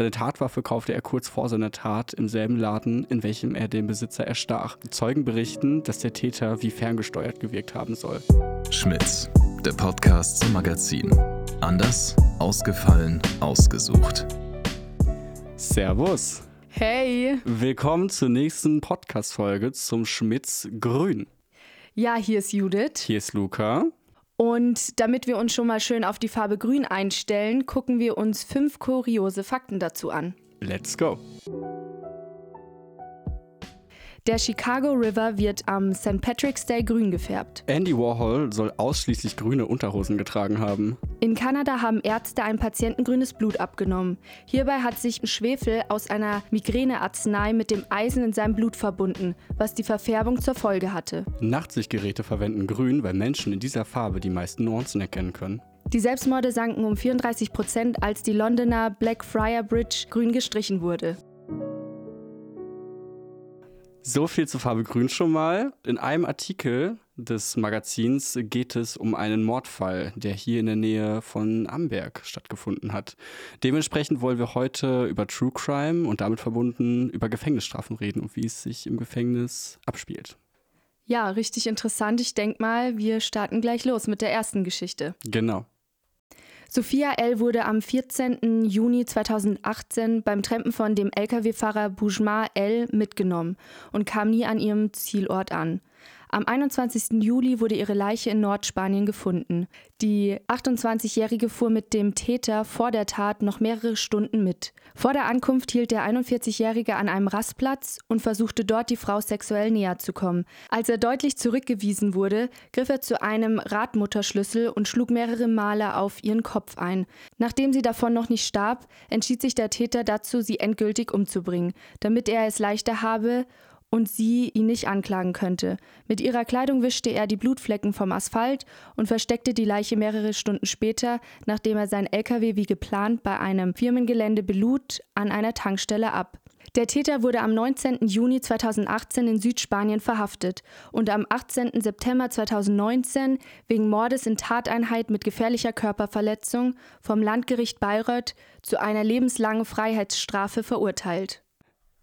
Seine Tatwaffe kaufte er kurz vor seiner Tat im selben Laden, in welchem er den Besitzer erstach. Zeugen berichten, dass der Täter wie ferngesteuert gewirkt haben soll. Schmitz, der Podcast zum Magazin. Anders, ausgefallen, ausgesucht. Servus. Hey. Willkommen zur nächsten Podcast-Folge zum Schmitz Grün. Ja, hier ist Judith. Hier ist Luca. Und damit wir uns schon mal schön auf die Farbe Grün einstellen, gucken wir uns fünf kuriose Fakten dazu an. Let's go. Der Chicago River wird am St. Patrick's Day grün gefärbt. Andy Warhol soll ausschließlich grüne Unterhosen getragen haben. In Kanada haben Ärzte einem Patienten grünes Blut abgenommen. Hierbei hat sich Schwefel aus einer Migränearznei mit dem Eisen in seinem Blut verbunden, was die Verfärbung zur Folge hatte. Nachtsichtgeräte verwenden grün, weil Menschen in dieser Farbe die meisten Nuancen erkennen können. Die Selbstmorde sanken um 34 Prozent, als die Londoner Blackfriar Bridge grün gestrichen wurde. So viel zur Farbe Grün schon mal. In einem Artikel des Magazins geht es um einen Mordfall, der hier in der Nähe von Amberg stattgefunden hat. Dementsprechend wollen wir heute über True Crime und damit verbunden über Gefängnisstrafen reden und wie es sich im Gefängnis abspielt. Ja, richtig interessant. Ich denke mal, wir starten gleich los mit der ersten Geschichte. Genau. Sophia L. wurde am 14. Juni 2018 beim Trampen von dem Lkw-Fahrer Boujma L. mitgenommen und kam nie an ihrem Zielort an. Am 21. Juli wurde ihre Leiche in Nordspanien gefunden. Die 28-Jährige fuhr mit dem Täter vor der Tat noch mehrere Stunden mit. Vor der Ankunft hielt der 41-Jährige an einem Rastplatz und versuchte dort die Frau sexuell näher zu kommen. Als er deutlich zurückgewiesen wurde, griff er zu einem Radmutterschlüssel und schlug mehrere Male auf ihren Kopf ein. Nachdem sie davon noch nicht starb, entschied sich der Täter dazu, sie endgültig umzubringen, damit er es leichter habe und sie ihn nicht anklagen könnte. Mit ihrer Kleidung wischte er die Blutflecken vom Asphalt und versteckte die Leiche mehrere Stunden später, nachdem er sein LKW wie geplant bei einem Firmengelände belud, an einer Tankstelle ab. Der Täter wurde am 19. Juni 2018 in Südspanien verhaftet und am 18. September 2019 wegen Mordes in Tateinheit mit gefährlicher Körperverletzung vom Landgericht Bayreuth zu einer lebenslangen Freiheitsstrafe verurteilt.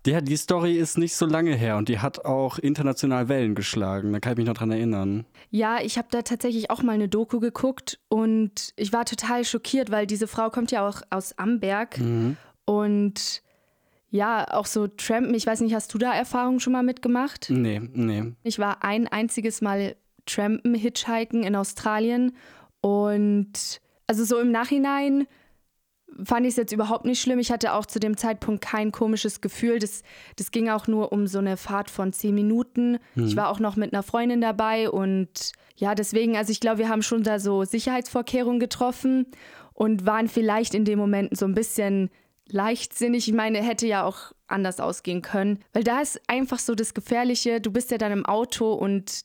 Ja, die Story ist nicht so lange her und die hat auch international Wellen geschlagen. Da kann ich mich noch dran erinnern. Ja, ich habe da tatsächlich auch mal eine Doku geguckt und ich war total schockiert, weil diese Frau kommt ja auch aus Amberg Mhm. und ja, auch so Trampen. Ich weiß nicht, hast du da Erfahrungen schon mal mitgemacht? Nee, nee. Ich war ein einziges Mal Trampen, Hitchhiken in Australien und also so im Nachhinein fand ich es jetzt überhaupt nicht schlimm. Ich hatte auch zu dem Zeitpunkt kein komisches Gefühl. Das, das ging auch nur um so eine Fahrt von zehn Minuten. Ich war auch noch mit einer Freundin dabei und ja, deswegen, also ich glaube, wir haben schon da so Sicherheitsvorkehrungen getroffen und waren vielleicht in dem Moment so ein bisschen leichtsinnig. Ich meine, hätte ja auch anders ausgehen können, weil da ist einfach so das Gefährliche. Du bist ja dann im Auto und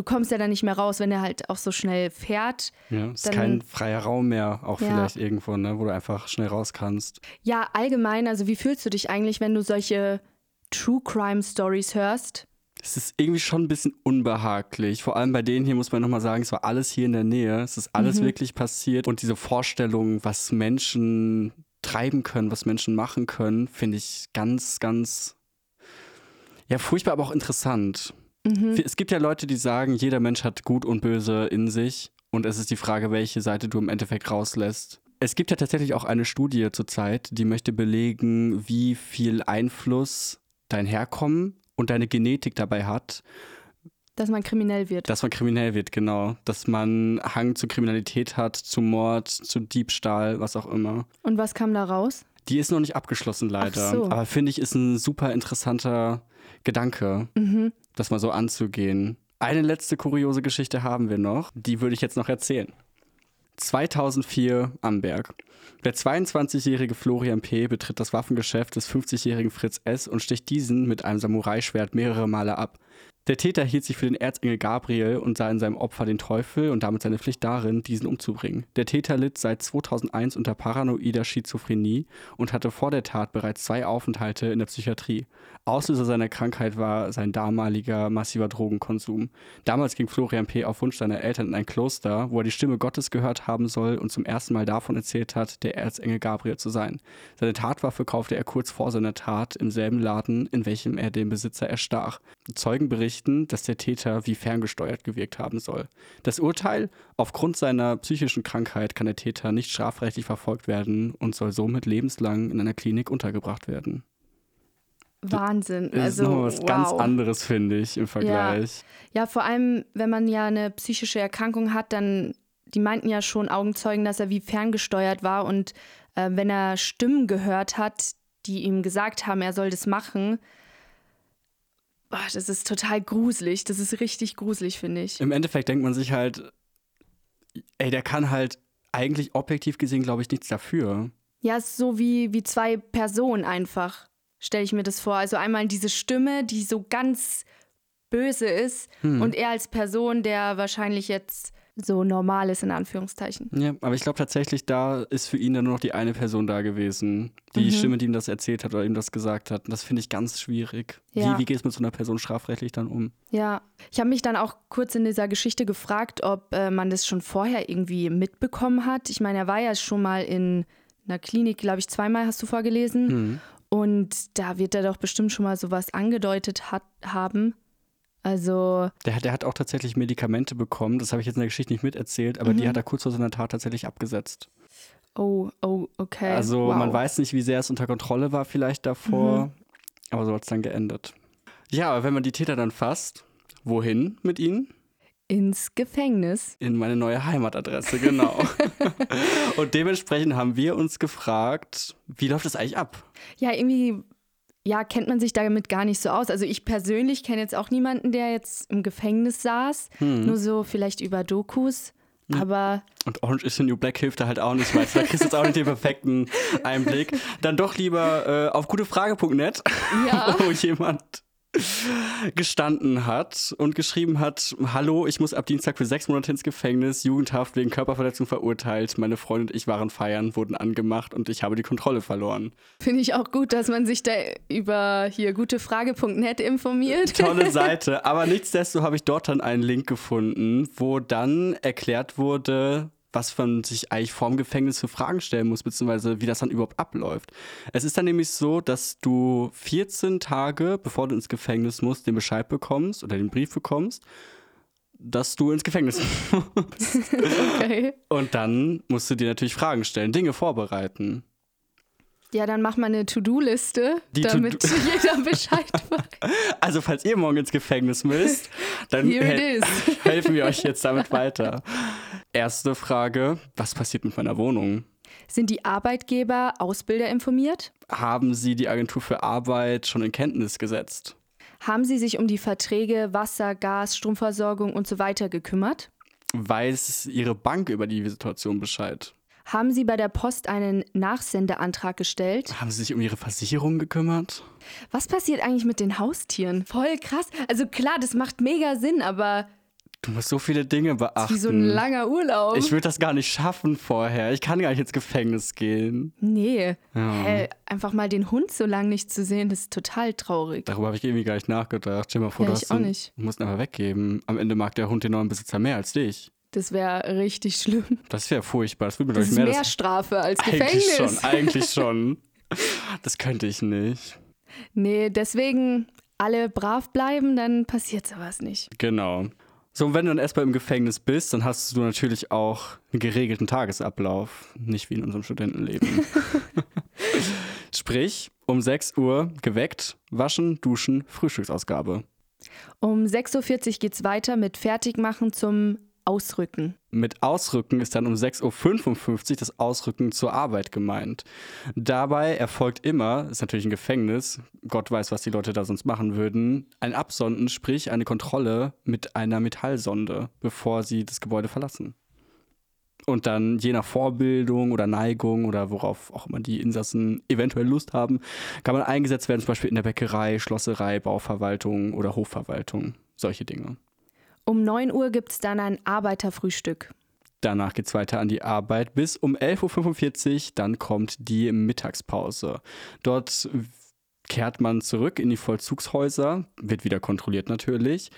du kommst ja dann nicht mehr raus, wenn er halt auch so schnell fährt. Ja, es ist kein freier Raum mehr, auch Ja. vielleicht irgendwo, ne, wo du einfach schnell raus kannst. Ja, allgemein, also wie fühlst du dich eigentlich, wenn du solche True Crime Stories hörst? Es ist irgendwie schon ein bisschen unbehaglich. Vor allem bei denen hier muss man nochmal sagen, es war alles hier in der Nähe. Es ist alles wirklich passiert. Und diese Vorstellung, was Menschen treiben können, was Menschen machen können, finde ich ganz, ganz, ja, furchtbar, aber auch interessant. Es gibt ja Leute, die sagen, jeder Mensch hat Gut und Böse in sich. Und es ist die Frage, welche Seite du im Endeffekt rauslässt. Es gibt ja tatsächlich auch eine Studie zurzeit, die möchte belegen, wie viel Einfluss dein Herkommen und deine Genetik dabei hat, Dass man kriminell wird. dass man kriminell wird, genau. Dass man Hang zu Kriminalität hat, zu Mord, zu Diebstahl, was auch immer. Und was kam da raus? Die ist noch nicht abgeschlossen, leider. Ach so. Aber finde ich, ist ein super interessanter Gedanke, Mhm. Das mal so anzugehen. Eine letzte kuriose Geschichte haben wir noch. Die würde ich jetzt noch erzählen. 2004 Amberg. Der 22-jährige Florian P. betritt das Waffengeschäft des 50-jährigen Fritz S. und sticht diesen mit einem Samurai-Schwert mehrere Male ab. Der Täter hielt sich für den Erzengel Gabriel und sah in seinem Opfer den Teufel und damit seine Pflicht darin, diesen umzubringen. Der Täter litt seit 2001 unter paranoider Schizophrenie und hatte vor der Tat bereits zwei Aufenthalte in der Psychiatrie. Auslöser seiner Krankheit war sein damaliger massiver Drogenkonsum. Damals ging Florian P. auf Wunsch seiner Eltern in ein Kloster, wo er die Stimme Gottes gehört haben soll und zum ersten Mal davon erzählt hat, der Erzengel Gabriel zu sein. Seine Tatwaffe kaufte er kurz vor seiner Tat im selben Laden, in welchem er den Besitzer erstach. Zeugen berichten, dass der Täter wie ferngesteuert gewirkt haben soll. Das Urteil? Aufgrund seiner psychischen Krankheit kann der Täter nicht strafrechtlich verfolgt werden und soll somit lebenslang in einer Klinik untergebracht werden. Wahnsinn. Das also ist nochmal was wow. ganz anderes, finde ich, im Vergleich. Ja, vor allem, wenn man ja eine psychische Erkrankung hat, dann, die meinten ja schon Augenzeugen, dass er wie ferngesteuert war und äh, wenn er Stimmen gehört hat, die ihm gesagt haben, er soll das machen, boah, das ist total gruselig. Das ist richtig gruselig, finde ich. Im Endeffekt denkt man sich halt, ey, der kann halt eigentlich objektiv gesehen, glaube ich, nichts dafür. Ja, es ist so wie, wie zwei Personen einfach, stelle ich mir das vor. Also einmal diese Stimme, die so ganz böse ist und er als Person, der wahrscheinlich jetzt so normal ist, in Anführungszeichen. Ja, aber ich glaube tatsächlich, da ist für ihn dann nur noch die eine Person da gewesen. Die Mhm. Stimme, die ihm das erzählt hat oder ihm das gesagt hat. Und das finde ich ganz schwierig. Ja. Wie, wie geht es mit so einer Person strafrechtlich dann um? Ja, ich habe mich dann auch kurz in dieser Geschichte gefragt, ob äh, man das schon vorher irgendwie mitbekommen hat. Ich meine, er war ja schon mal in einer Klinik, glaube ich, zweimal hast du vorgelesen. Hm. Und da wird er doch bestimmt schon mal sowas angedeutet hat, haben. Also, Der, hat- der hat auch tatsächlich Medikamente bekommen. Das habe ich jetzt in der Geschichte nicht miterzählt, aber Mhm. die hat er kurz vor seiner Tat tatsächlich abgesetzt. oh, oh, okay. Also wow. man weiß nicht, wie sehr es unter Kontrolle war vielleicht davor, Mhm. aber so hat es dann geendet. Ja, aber wenn man die Täter dann fasst, wohin mit ihnen? Ins Gefängnis. In meine neue Heimatadresse, genau. Und dementsprechend haben wir uns gefragt, wie läuft das eigentlich ab? Ja, irgendwie, ja, kennt man sich damit gar nicht so aus. Also ich persönlich kenne jetzt auch niemanden, der jetzt im Gefängnis saß. Hm. Nur so vielleicht über Dokus. Aber Und Orange is the New Black hilft da halt auch nicht weiter. Da kriegst du jetzt auch nicht den perfekten Einblick. Dann doch lieber äh, auf gutefrage.net, Ja. wo jemand gestanden hat und geschrieben hat, hallo, ich muss ab Dienstag für sechs Monate ins Gefängnis, Jugendhaft wegen Körperverletzung verurteilt. Meine Freundin und ich waren feiern, wurden angemacht und ich habe die Kontrolle verloren. finde ich auch gut, dass man sich da über hier gutefrage.net informiert. Tolle Seite. Aber nichtsdestotrotz habe ich dort dann einen Link gefunden, wo dann erklärt wurde, was man sich eigentlich vorm Gefängnis für Fragen stellen muss, beziehungsweise wie das dann überhaupt abläuft. Es ist dann nämlich so, dass du 14 Tage, bevor du ins Gefängnis musst, den Bescheid bekommst oder den Brief bekommst, dass du ins Gefängnis musst. Okay. Und dann musst du dir natürlich Fragen stellen, Dinge vorbereiten. Ja, dann mach mal eine To-Do-Liste, damit To-Do- jeder Bescheid weiß. Also, falls ihr morgen ins Gefängnis müsst, dann hel- is. helfen wir euch jetzt damit weiter. Erste Frage: Was passiert mit meiner Wohnung? Sind die Arbeitgeber Ausbilder informiert? Haben Sie die Agentur für Arbeit schon in Kenntnis gesetzt? Haben sie sich um die Verträge Wasser, Gas, Stromversorgung und so weiter gekümmert? Weiß Ihre Bank über die Situation Bescheid? Haben sie bei der Post einen Nachsendeantrag gestellt? Haben Sie sich um Ihre Versicherung gekümmert? Was passiert eigentlich mit den Haustieren? Voll krass. Also klar, das macht mega Sinn, aber Du musst so viele Dinge beachten. wie so ein langer Urlaub. ich würde das gar nicht schaffen vorher. Ich kann gar nicht ins Gefängnis gehen. nee. Ja. Hä, einfach mal den Hund so lange nicht zu sehen, das ist total traurig. Darüber habe ich irgendwie gar nicht nachgedacht. Stell dir mal vor, Ja, du ich hast auch einen- nicht. Du musst ihn einfach weggeben. Am Ende mag der Hund den neuen Besitzer mehr als dich. Das wäre richtig schlimm. Das wäre furchtbar. Das würde mir Das ist mehr mehr das Strafe als Eigentlich Gefängnis. schon, eigentlich schon. Das könnte ich nicht. Nee, deswegen alle brav bleiben, dann passiert sowas nicht. Genau. So, und wenn du dann erstmal im Gefängnis bist, dann hast du natürlich auch einen geregelten Tagesablauf. Nicht wie in unserem Studentenleben. Sprich, um 6 Uhr geweckt, waschen, duschen, Frühstücksausgabe. Um 6.40 Uhr geht's weiter mit Fertigmachen zum Ausrücken. Mit Ausrücken ist dann um 6.55 Uhr das Ausrücken zur Arbeit gemeint. Dabei erfolgt immer, ist natürlich ein Gefängnis, Gott weiß, was die Leute da sonst machen würden, ein Absonden, sprich eine Kontrolle mit einer Metallsonde, bevor sie das Gebäude verlassen. Und dann je nach Vorbildung oder Neigung oder worauf auch immer die Insassen eventuell Lust haben, kann man eingesetzt werden, zum Beispiel in der Bäckerei, Schlosserei, Bauverwaltung oder Hofverwaltung. solche Dinge. Um 9 Uhr gibt es dann ein Arbeiterfrühstück. Danach geht es weiter an die Arbeit bis um 11.45 Uhr, dann kommt die Mittagspause. Dort kehrt man zurück in die Vollzugshäuser, wird wieder kontrolliert natürlich.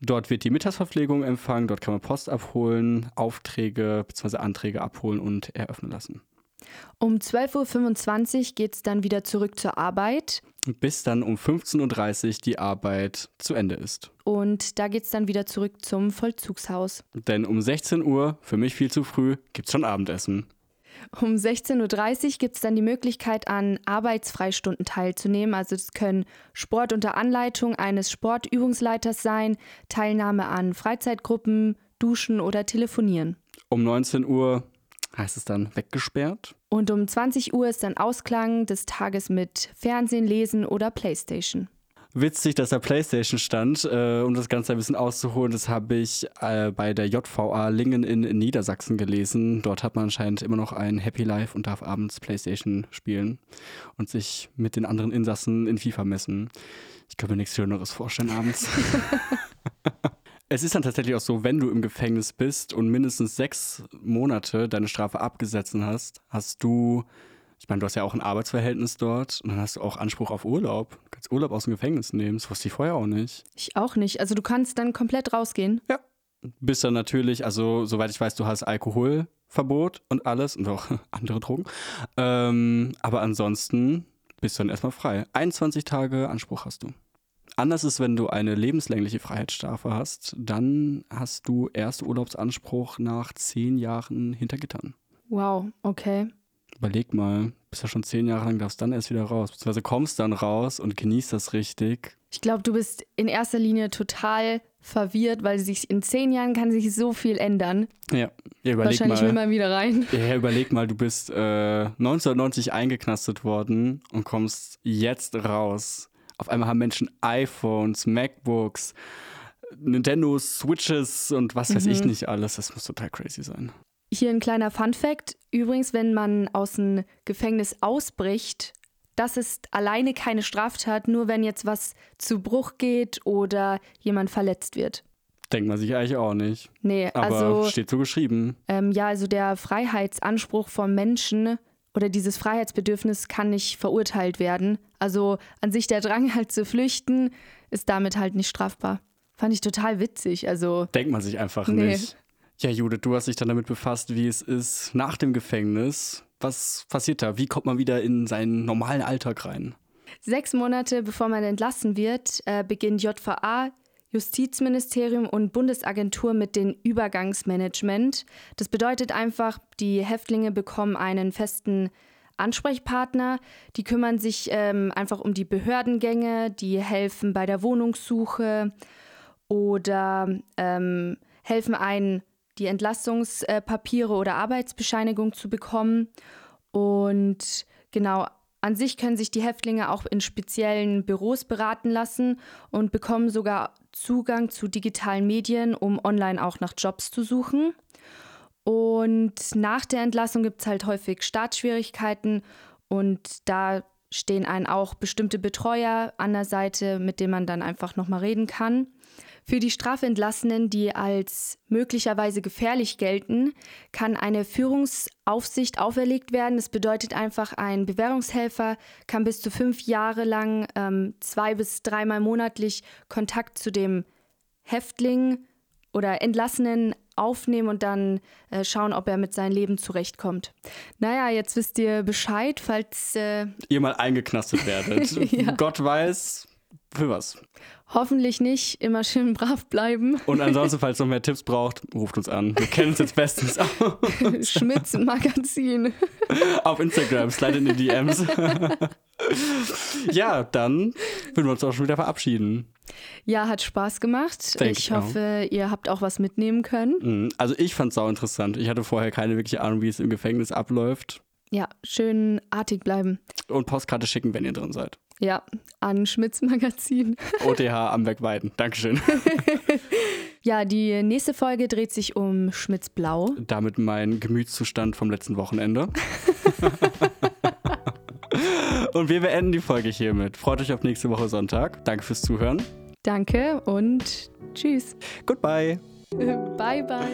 Dort wird die Mittagsverpflegung empfangen, dort kann man Post abholen, Aufträge bzw. Anträge abholen und eröffnen lassen. Um 12.25 Uhr geht es dann wieder zurück zur Arbeit. Bis dann um 15.30 Uhr die Arbeit zu Ende ist. Und da geht es dann wieder zurück zum Vollzugshaus. Denn um 16 Uhr, für mich viel zu früh, gibt es schon Abendessen. Um 16.30 Uhr gibt es dann die Möglichkeit, an Arbeitsfreistunden teilzunehmen. Also es können Sport unter Anleitung eines Sportübungsleiters sein, Teilnahme an Freizeitgruppen, Duschen oder Telefonieren. Um 19 Uhr heißt es dann weggesperrt. Und um 20 Uhr ist dann Ausklang des Tages mit Fernsehen, Lesen oder Playstation. Witzig, dass da Playstation stand, äh, um das Ganze ein bisschen auszuholen. Das habe ich äh, bei der JVA Lingen in, in, Niedersachsen gelesen. Dort hat man anscheinend immer noch ein Happy Life und darf abends Playstation spielen und sich mit den anderen Insassen in FIFA messen. Ich kann mir nichts Schöneres vorstellen abends. Es ist dann tatsächlich auch so, wenn du im Gefängnis bist und mindestens sechs Monate deine Strafe abgesetzt hast, hast du, ich meine, du hast ja auch ein Arbeitsverhältnis dort und dann hast du auch Anspruch auf Urlaub. Du kannst Urlaub aus dem Gefängnis nehmen. Das wusste ich vorher auch nicht. Ich auch nicht. Also du kannst dann komplett rausgehen. Ja. Bist dann natürlich, also soweit ich weiß, du hast Alkoholverbot und alles und auch andere Drogen. Ähm, aber ansonsten bist du dann erstmal frei. 21 Tage Anspruch hast du. Anders ist, wenn du eine lebenslängliche Freiheitsstrafe hast, dann hast du erst Urlaubsanspruch nach zehn Jahren hinter Gittern. Wow, okay. Überleg mal, bist ja schon zehn Jahre lang, darfst dann erst wieder raus, beziehungsweise kommst dann raus und genießt das richtig. Ich glaube, du bist in erster Linie total verwirrt, weil sich in zehn Jahren kann sich so viel ändern. Ja, ja überleg Wahrscheinlich mal. will man wieder rein. Ja, überleg mal, du bist äh, 1990 eingeknastet worden und kommst jetzt raus. Auf einmal haben Menschen iPhones, MacBooks, Nintendo Switches und was weiß mhm. ich nicht alles. Das muss total crazy sein. Hier ein kleiner Fun fact. Übrigens, wenn man aus dem Gefängnis ausbricht, das ist alleine keine Straftat, nur wenn jetzt was zu Bruch geht oder jemand verletzt wird. Denkt man sich eigentlich auch nicht. Nee, Aber also. Steht so geschrieben. Ähm, ja, also der Freiheitsanspruch vom Menschen oder dieses Freiheitsbedürfnis kann nicht verurteilt werden. Also an sich der Drang halt zu flüchten ist damit halt nicht strafbar. Fand ich total witzig. Also denkt man sich einfach nee. nicht. Ja, Judith, du hast dich dann damit befasst, wie es ist nach dem Gefängnis. Was passiert da? Wie kommt man wieder in seinen normalen Alltag rein? Sechs Monate bevor man entlassen wird, äh, beginnt JVA Justizministerium und Bundesagentur mit dem Übergangsmanagement. Das bedeutet einfach, die Häftlinge bekommen einen festen Ansprechpartner, die kümmern sich ähm, einfach um die Behördengänge, die helfen bei der Wohnungssuche oder ähm, helfen einen, die Entlastungspapiere oder Arbeitsbescheinigung zu bekommen. Und genau, an sich können sich die Häftlinge auch in speziellen Büros beraten lassen und bekommen sogar Zugang zu digitalen Medien, um online auch nach Jobs zu suchen. Und nach der Entlassung gibt es halt häufig Startschwierigkeiten und da stehen einen auch bestimmte Betreuer an der Seite, mit denen man dann einfach nochmal reden kann. Für die Strafentlassenen, die als möglicherweise gefährlich gelten, kann eine Führungsaufsicht auferlegt werden. Das bedeutet einfach, ein Bewährungshelfer kann bis zu fünf Jahre lang ähm, zwei bis dreimal monatlich Kontakt zu dem Häftling oder Entlassenen aufnehmen und dann äh, schauen, ob er mit seinem Leben zurechtkommt. Naja, jetzt wisst ihr Bescheid, falls äh ihr mal eingeknastet werdet. ja. Gott weiß, für was. Hoffentlich nicht, immer schön brav bleiben. Und ansonsten, falls ihr noch mehr Tipps braucht, ruft uns an. Wir kennen uns jetzt bestens aus. Schmitz Magazin. Auf Instagram, slide in die DMs. ja, dann würden wir uns auch schon wieder verabschieden. Ja, hat Spaß gemacht. Denk ich hoffe, auch. ihr habt auch was mitnehmen können. Mhm. Also ich fand es auch interessant. Ich hatte vorher keine wirkliche Ahnung, wie es im Gefängnis abläuft. Ja, schön artig bleiben. Und Postkarte schicken, wenn ihr drin seid. Ja, an Schmitz Magazin. OTH am Weiden. Dankeschön. ja, die nächste Folge dreht sich um Schmitz Blau. Damit mein Gemütszustand vom letzten Wochenende. Und wir beenden die Folge hiermit. Freut euch auf nächste Woche Sonntag. Danke fürs Zuhören. Danke und tschüss. Goodbye. bye, bye.